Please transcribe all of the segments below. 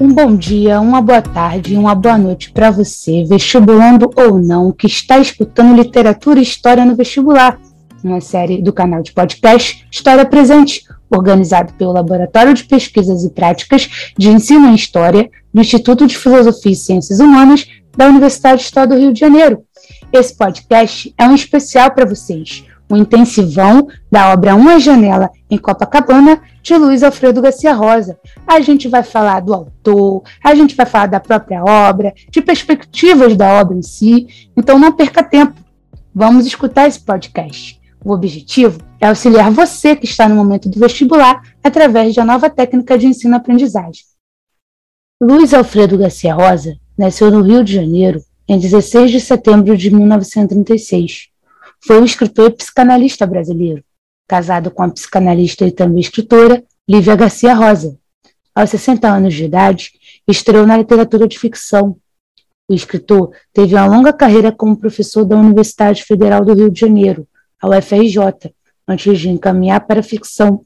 Um bom dia, uma boa tarde e uma boa noite para você, vestibulando ou não, que está escutando literatura e história no vestibular, uma série do canal de podcast História Presente, organizado pelo Laboratório de Pesquisas e Práticas de Ensino em História do Instituto de Filosofia e Ciências Humanas da Universidade Estado do Rio de Janeiro. Esse podcast é um especial para vocês o intensivão da obra Uma Janela em Copacabana, de Luiz Alfredo Garcia Rosa. A gente vai falar do autor, a gente vai falar da própria obra, de perspectivas da obra em si, então não perca tempo. Vamos escutar esse podcast. O objetivo é auxiliar você que está no momento do vestibular através uma nova técnica de ensino-aprendizagem. Luiz Alfredo Garcia Rosa nasceu no Rio de Janeiro em 16 de setembro de 1936 foi um escritor e psicanalista brasileiro, casado com a psicanalista e também escritora Lívia Garcia Rosa. Aos 60 anos de idade, estreou na literatura de ficção. O escritor teve uma longa carreira como professor da Universidade Federal do Rio de Janeiro, a UFRJ, antes de encaminhar para a ficção.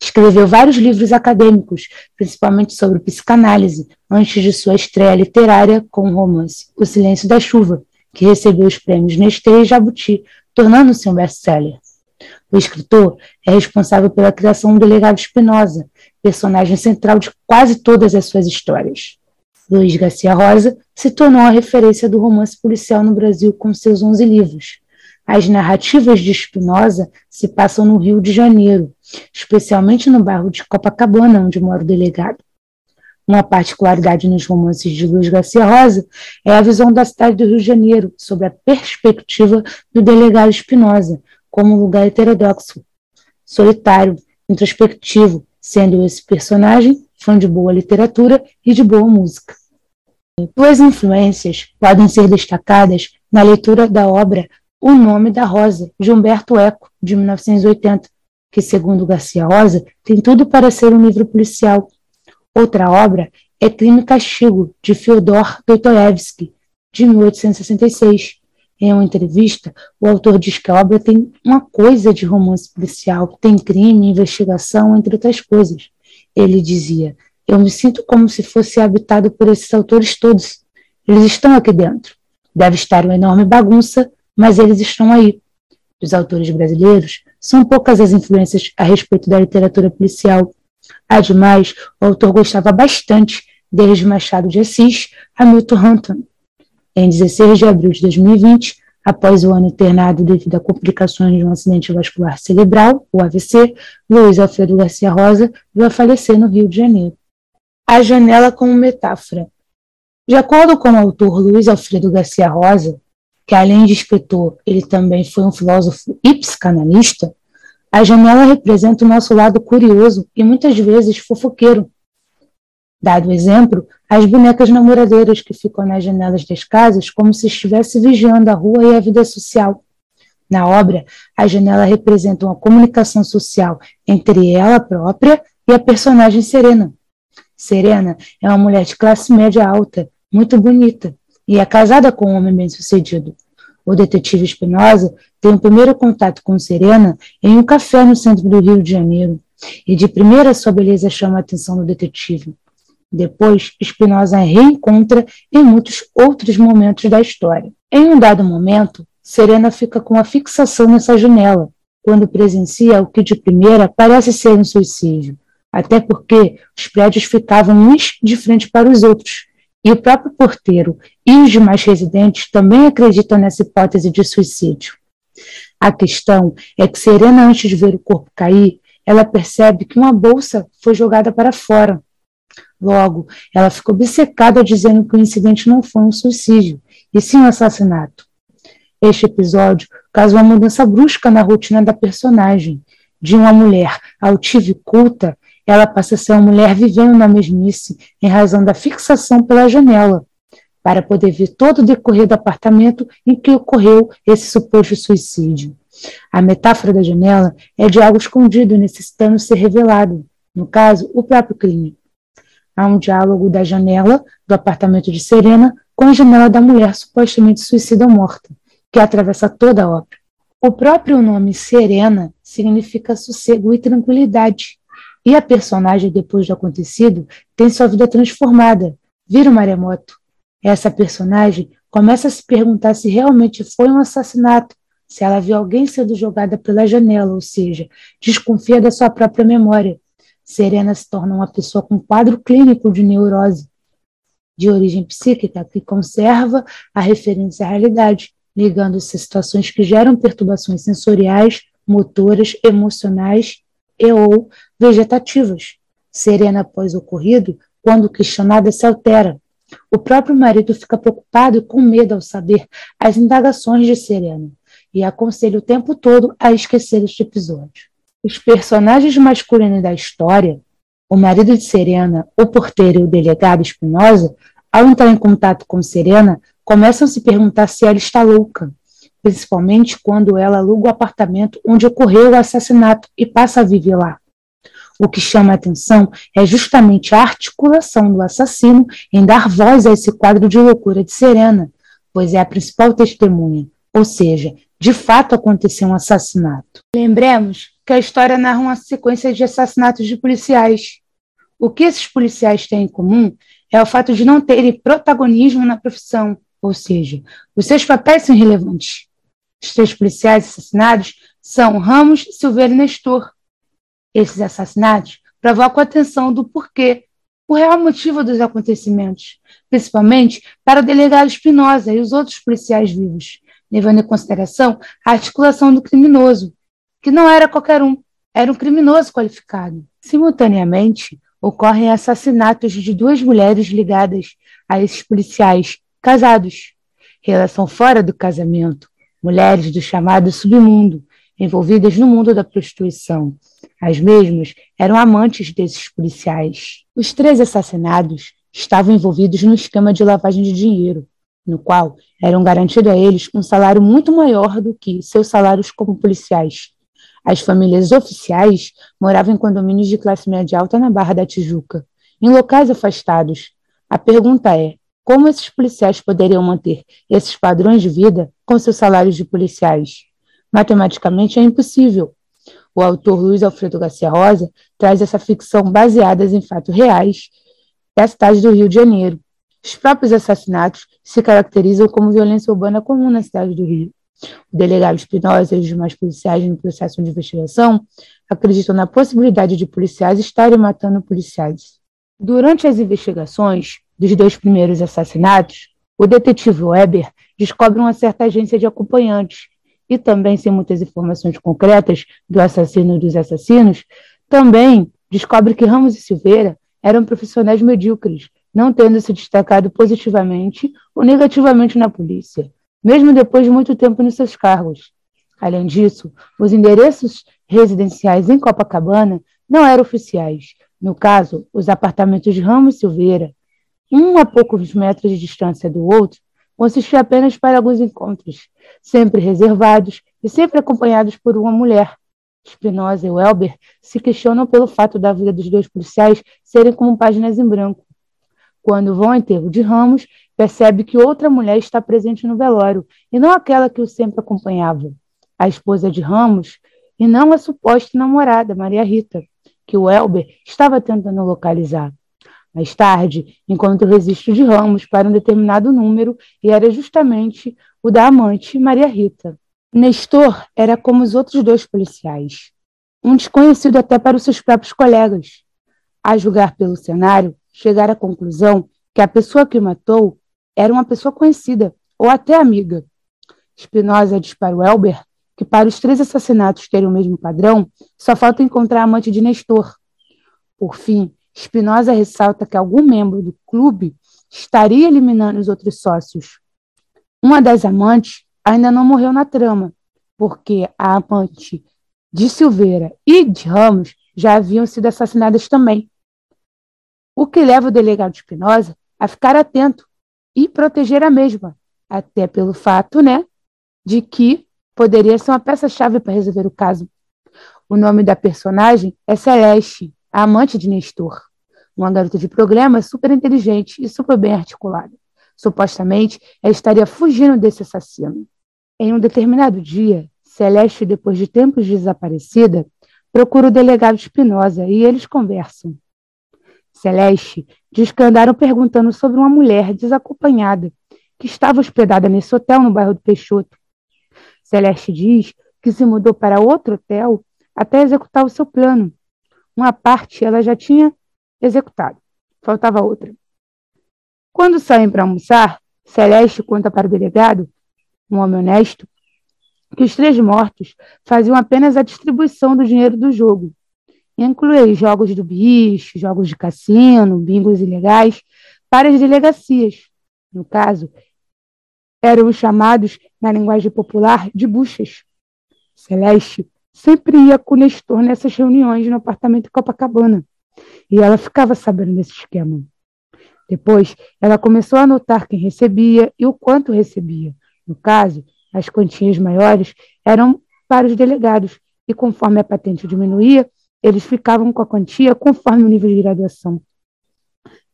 Escreveu vários livros acadêmicos, principalmente sobre psicanálise, antes de sua estreia literária com o romance O Silêncio da Chuva, que recebeu os prêmios Nestlé e Jabuti tornando-se um best-seller. O escritor é responsável pela criação do delegado Espinosa, personagem central de quase todas as suas histórias. Luiz Garcia Rosa se tornou a referência do romance policial no Brasil com seus 11 livros. As narrativas de Espinosa se passam no Rio de Janeiro, especialmente no bairro de Copacabana, onde mora o delegado. Uma particularidade nos romances de Luiz Garcia Rosa é a visão da cidade do Rio de Janeiro sob a perspectiva do delegado Espinosa, como um lugar heterodoxo, solitário, introspectivo, sendo esse personagem fã de boa literatura e de boa música. Duas influências podem ser destacadas na leitura da obra O Nome da Rosa, de Humberto Eco, de 1980, que, segundo Garcia Rosa, tem tudo para ser um livro policial Outra obra é Crime e Castigo, de Fyodor Dostoevsky, de 1866. Em uma entrevista, o autor diz que a obra tem uma coisa de romance policial, tem crime, investigação, entre outras coisas. Ele dizia: Eu me sinto como se fosse habitado por esses autores todos. Eles estão aqui dentro. Deve estar uma enorme bagunça, mas eles estão aí. Dos autores brasileiros, são poucas as influências a respeito da literatura policial. Ademais, o autor gostava bastante desde Machado de Assis a Milton Hunton. Em 16 de abril de 2020, após o ano internado devido a complicações de um acidente vascular cerebral, o AVC, Luiz Alfredo Garcia Rosa veio a falecer no Rio de Janeiro. A janela como metáfora. De acordo com o autor Luiz Alfredo Garcia Rosa, que além de escritor, ele também foi um filósofo e psicanalista, a janela representa o nosso lado curioso e muitas vezes fofoqueiro. Dado o exemplo, as bonecas namoradeiras que ficam nas janelas das casas como se estivesse vigiando a rua e a vida social. Na obra, a janela representa uma comunicação social entre ela própria e a personagem Serena. Serena é uma mulher de classe média alta, muito bonita, e é casada com um homem bem-sucedido. O detetive Espinosa tem o primeiro contato com Serena em um café no centro do Rio de Janeiro, e de primeira sua beleza chama a atenção do detetive. Depois, Espinosa reencontra em muitos outros momentos da história. Em um dado momento, Serena fica com a fixação nessa janela, quando presencia o que de primeira parece ser um suicídio, até porque os prédios ficavam uns de frente para os outros, e o próprio porteiro e os demais residentes também acreditam nessa hipótese de suicídio. A questão é que Serena, antes de ver o corpo cair, ela percebe que uma bolsa foi jogada para fora. Logo, ela fica obcecada dizendo que o incidente não foi um suicídio, e sim um assassinato. Este episódio causa uma mudança brusca na rotina da personagem. De uma mulher altiva e culta, ela passa a ser uma mulher vivendo na mesmice em razão da fixação pela janela, para poder ver todo o decorrer do apartamento em que ocorreu esse suposto suicídio. A metáfora da janela é de algo escondido necessitando ser revelado, no caso, o próprio crime. Há um diálogo da janela do apartamento de Serena com a janela da mulher supostamente suicida ou morta, que atravessa toda a obra. O próprio nome Serena significa sossego e tranquilidade, E a personagem, depois do acontecido, tem sua vida transformada, vira um maremoto. Essa personagem começa a se perguntar se realmente foi um assassinato, se ela viu alguém sendo jogada pela janela, ou seja, desconfia da sua própria memória. Serena se torna uma pessoa com quadro clínico de neurose, de origem psíquica, que conserva a referência à realidade, ligando-se a situações que geram perturbações sensoriais, motoras, emocionais e ou vegetativas. Serena, após o ocorrido, quando questionada, se altera. O próprio marido fica preocupado e com medo ao saber as indagações de Serena e aconselha o tempo todo a esquecer este episódio. Os personagens masculinos da história, o marido de Serena, o porteiro e o delegado Espinosa, ao entrar em contato com Serena, começam a se perguntar se ela está louca, principalmente quando ela aluga o apartamento onde ocorreu o assassinato e passa a viver lá. O que chama a atenção é justamente a articulação do assassino em dar voz a esse quadro de loucura de Serena, pois é a principal testemunha, ou seja, de fato aconteceu um assassinato. Lembremos que a história narra uma sequência de assassinatos de policiais. O que esses policiais têm em comum é o fato de não terem protagonismo na profissão, ou seja, os seus papéis são relevantes. Os três policiais assassinados são Ramos, Silveira e Nestor, esses assassinatos provocam a atenção do porquê, o real motivo dos acontecimentos, principalmente para o delegado Espinosa e os outros policiais vivos, levando em consideração a articulação do criminoso, que não era qualquer um, era um criminoso qualificado. Simultaneamente, ocorrem assassinatos de duas mulheres ligadas a esses policiais casados, relação fora do casamento, mulheres do chamado submundo, envolvidas no mundo da prostituição. As mesmas eram amantes desses policiais. Os três assassinados estavam envolvidos no esquema de lavagem de dinheiro, no qual eram garantido a eles um salário muito maior do que seus salários como policiais. As famílias oficiais moravam em condomínios de classe média alta na Barra da Tijuca, em locais afastados. A pergunta é: como esses policiais poderiam manter esses padrões de vida com seus salários de policiais? Matematicamente é impossível. O autor Luiz Alfredo Garcia Rosa traz essa ficção baseada em fatos reais da cidade do Rio de Janeiro. Os próprios assassinatos se caracterizam como violência urbana comum na cidade do Rio. O delegado Espinosa e os demais policiais no processo de investigação acreditam na possibilidade de policiais estarem matando policiais. Durante as investigações dos dois primeiros assassinatos, o detetive Weber descobre uma certa agência de acompanhantes e também sem muitas informações concretas do assassino e dos assassinos, também descobre que Ramos e Silveira eram profissionais medíocres, não tendo se destacado positivamente ou negativamente na polícia, mesmo depois de muito tempo nos seus cargos. Além disso, os endereços residenciais em Copacabana não eram oficiais. No caso, os apartamentos de Ramos e Silveira, um a poucos metros de distância do outro, consistia apenas para alguns encontros, sempre reservados e sempre acompanhados por uma mulher. Spinoza e Welber se questionam pelo fato da vida dos dois policiais serem como páginas em branco. Quando vão ao enterro de Ramos, percebe que outra mulher está presente no velório, e não aquela que o sempre acompanhava. A esposa de Ramos, e não a suposta namorada, Maria Rita, que o Elber estava tentando localizar. Mais tarde, encontra o registro de Ramos para um determinado número e era justamente o da amante Maria Rita. Nestor era como os outros dois policiais, um desconhecido até para os seus próprios colegas. A julgar pelo cenário, chegar à conclusão que a pessoa que o matou era uma pessoa conhecida ou até amiga. Spinoza diz para o Elber que para os três assassinatos terem o mesmo padrão, só falta encontrar a amante de Nestor. Por fim, Spinoza ressalta que algum membro do clube estaria eliminando os outros sócios. Uma das amantes ainda não morreu na trama, porque a amante de Silveira e de Ramos já haviam sido assassinadas também. O que leva o delegado Spinoza a ficar atento e proteger a mesma, até pelo fato, né, de que poderia ser uma peça-chave para resolver o caso. O nome da personagem é Celeste, a amante de Nestor, uma garota de programa super inteligente e super bem articulada. Supostamente, ela estaria fugindo desse assassino. Em um determinado dia, Celeste, depois de tempos desaparecida, procura o delegado Espinosa e eles conversam. Celeste diz que andaram perguntando sobre uma mulher desacompanhada que estava hospedada nesse hotel no bairro do Peixoto. Celeste diz que se mudou para outro hotel até executar o seu plano. Uma parte ela já tinha executado, faltava outra. Quando saem para almoçar, Celeste conta para o delegado, um homem honesto, que os três mortos faziam apenas a distribuição do dinheiro do jogo. Inclui jogos do bicho, jogos de cassino, bingos ilegais, para as delegacias. No caso, eram os chamados, na linguagem popular, de buchas. Celeste sempre ia com o Nestor nessas reuniões no apartamento Copacabana, e ela ficava sabendo desse esquema. Depois, ela começou a notar quem recebia e o quanto recebia. No caso, as quantias maiores eram para os delegados, e conforme a patente diminuía, eles ficavam com a quantia conforme o nível de graduação.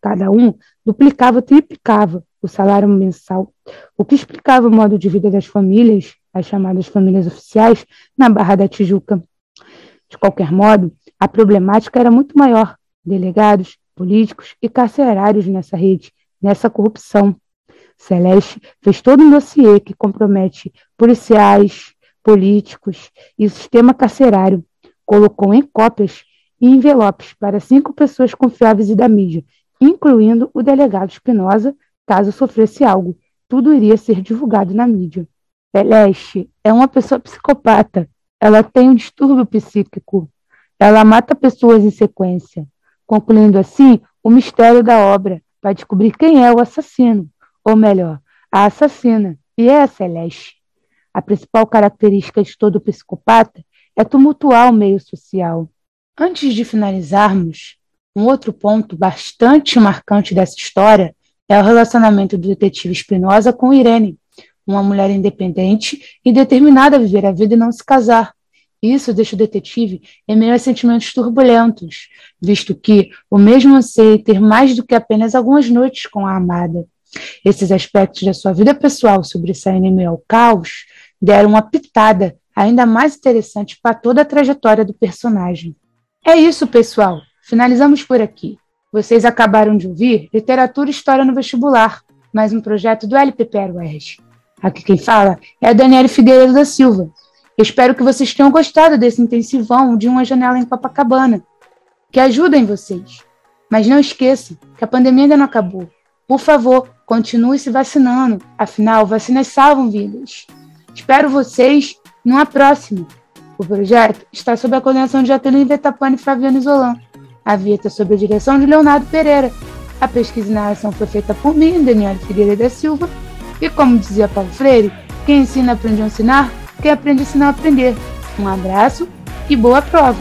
Cada um duplicava, triplicava o salário mensal, o que explicava o modo de vida das famílias, as chamadas famílias oficiais, na Barra da Tijuca. De qualquer modo, a problemática era muito maior. Delegados, políticos e carcerários nessa rede, nessa corrupção. Celeste fez todo um dossiê que compromete policiais, políticos e sistema carcerário. Colocou em cópias e envelopes para cinco pessoas confiáveis e da mídia, incluindo o delegado Espinosa, caso sofresse algo. Tudo iria ser divulgado na mídia. Celeste é uma pessoa psicopata. Ela tem um distúrbio psíquico. Ela mata pessoas em sequência, concluindo assim o mistério da obra para descobrir quem é o assassino ou melhor, a assassina, e é a Celeste. A principal característica de todo psicopata é tumultuar o meio social. Antes de finalizarmos, um outro ponto bastante marcante dessa história é o relacionamento do detetive Espinosa com Irene, uma mulher independente e determinada a viver a vida e não se casar. Isso deixa o detetive em meio a sentimentos turbulentos, visto que o mesmo anseia ter mais do que apenas algumas noites com a amada. Esses aspectos da sua vida pessoal sobressaindo em meio ao caos deram uma pitada ainda mais interessante para toda a trajetória do personagem. É isso, pessoal. Finalizamos por aqui. Vocês acabaram de ouvir Literatura e História no Vestibular, mais um projeto do LPP UERJ. Aqui quem fala é a Daniela Figueiredo da Silva. Espero que vocês tenham gostado desse intensivão de uma janela em Copacabana, que ajudem vocês. Mas não esqueçam que a pandemia ainda não acabou. Por favor, continue se vacinando, afinal, vacinas salvam vidas. Espero vocês numa próxima. O projeto está sob a coordenação de Jatelino Vetapane e Fabiano Isolan. A vinheta é sob a direção de Leonardo Pereira. A pesquisa e narração foi feita por mim, Daniel Figueiredo da Silva. E como dizia Paulo Freire, quem ensina aprende a ensinar, quem aprende a ensinar a aprender. Um abraço e boa prova!